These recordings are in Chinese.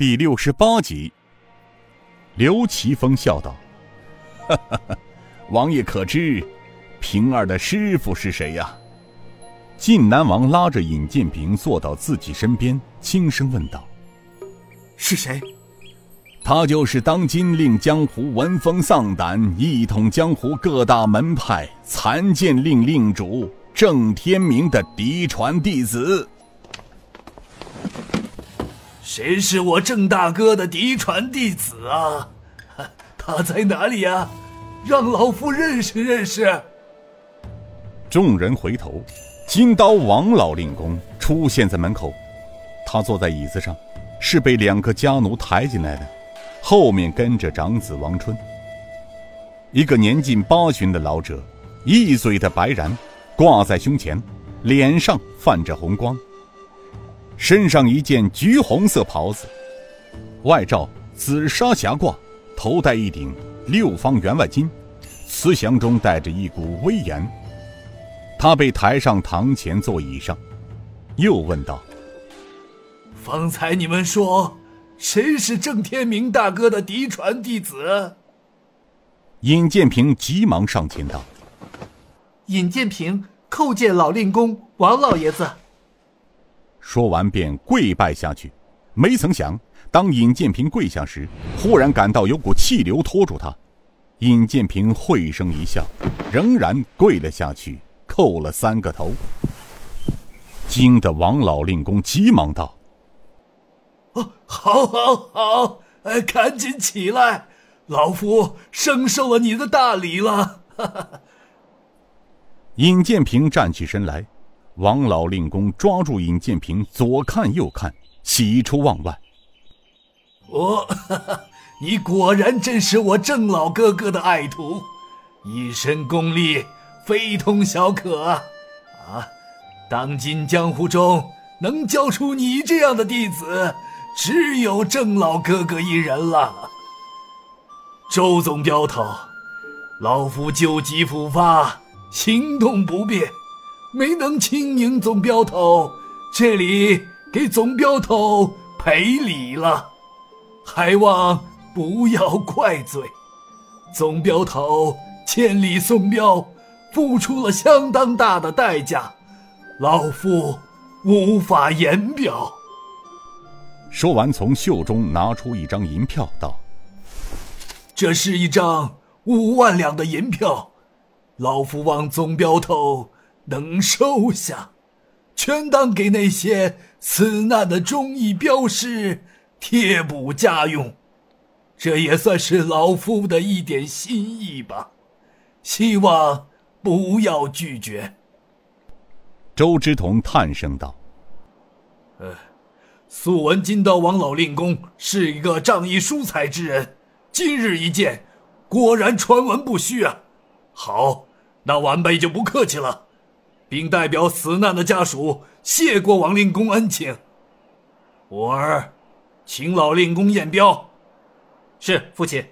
第六十八集。刘奇峰笑道：“哈哈哈，王爷可知，平儿的师傅是谁呀？”晋南王拉着尹建平坐到自己身边，轻声问道：“是谁？”他就是当今令江湖闻风丧胆、一统江湖各大门派、残剑令令主郑天明的嫡传弟子。谁是我郑大哥的嫡传弟子啊？他在哪里呀？让老夫认识认识。众人回头，金刀王老令公出现在门口。他坐在椅子上，是被两个家奴抬进来的，后面跟着长子王春。一个年近八旬的老者，一嘴的白髯挂在胸前，脸上泛着红光。身上一件橘红色袍子，外罩紫纱霞褂，头戴一顶六方员外巾，慈祥中带着一股威严。他被抬上堂前座椅上，又问道：“方才你们说，谁是郑天明大哥的嫡传弟子？”尹建平急忙上前道：“尹建平叩见老令公王老爷子。”说完便跪拜下去，没曾想，当尹建平跪下时，忽然感到有股气流拖住他。尹建平会声一笑，仍然跪了下去，叩了三个头。惊得王老令公急忙道：“哦，好，好，好，哎，赶紧起来，老夫生受了你的大礼了。”尹建平站起身来。王老令公抓住尹建平，左看右看，喜出望外。哦，你果然真是我郑老哥哥的爱徒，一身功力非同小可！啊，当今江湖中能教出你这样的弟子，只有郑老哥哥一人了。周总镖头，老夫旧疾复发，行动不便。没能亲迎总镖头，这里给总镖头赔礼了，还望不要怪罪。总镖头千里送镖，付出了相当大的代价，老夫无法言表。说完，从袖中拿出一张银票，道：“这是一张五万两的银票，老夫望总镖头。”能收下，全当给那些死难的忠义镖师贴补家用，这也算是老夫的一点心意吧。希望不要拒绝。周之同叹声道：“呃，素闻金刀王老令公是一个仗义疏财之人，今日一见，果然传闻不虚啊。好，那晚辈就不客气了。”并代表死难的家属谢过王令公恩情。我儿，请老令公验镖。是父亲。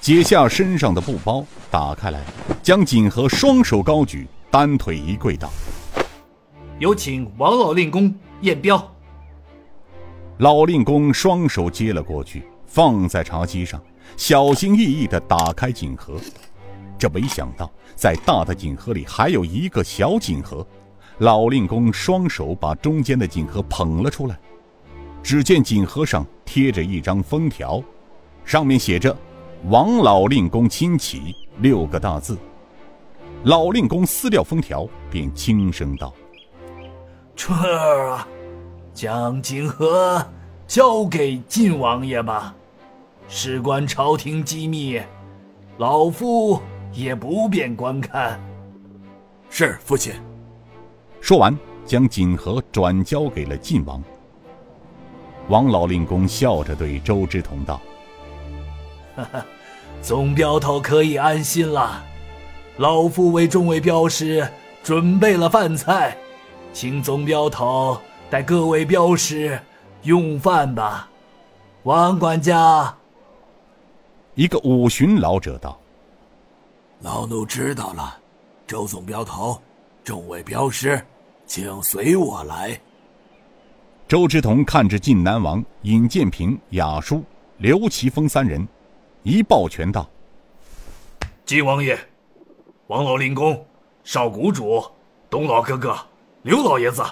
解下身上的布包，打开来，将锦盒双手高举，单腿一跪道：“有请王老令公验镖。”老令公双手接了过去，放在茶几上，小心翼翼地打开锦盒。这没想到，在大的锦盒里还有一个小锦盒。老令公双手把中间的锦盒捧了出来，只见锦盒上贴着一张封条，上面写着“王老令公亲启”六个大字。老令公撕掉封条，便轻声道：“春儿啊，将锦盒交给晋王爷吧，事关朝廷机密，老夫。”也不便观看。是父亲。说完，将锦盒转交给了晋王。王老令公笑着对周之同道：“哈哈，总镖头可以安心了。老夫为众位镖师准备了饭菜，请总镖头带各位镖师用饭吧。”王管家。一个五旬老者道。老奴知道了，周总镖头，众位镖师，请随我来。周之同看着晋南王尹建平、雅叔、刘奇峰三人，一抱拳道：“晋王爷、王老令公、少谷主、东老哥哥、刘老爷子，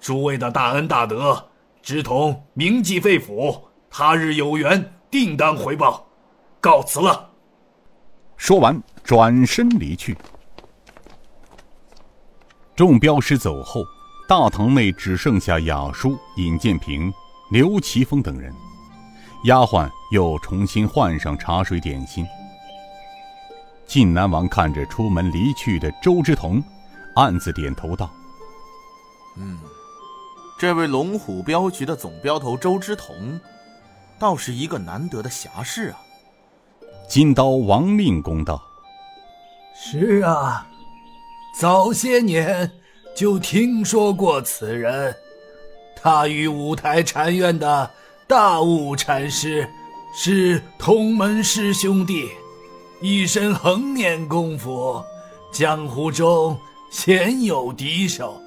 诸位的大恩大德，知同铭记肺腑，他日有缘定当回报。告辞了。”说完，转身离去。众镖师走后，大堂内只剩下雅叔、尹建平、刘奇峰等人。丫鬟又重新换上茶水点心。晋南王看着出门离去的周之同，暗自点头道：“嗯，这位龙虎镖局的总镖头周之同，倒是一个难得的侠士啊。”金刀王令公道：“是啊。”早些年就听说过此人，他与五台禅院的大悟禅师是同门师兄弟，一身横念功夫，江湖中鲜有敌手。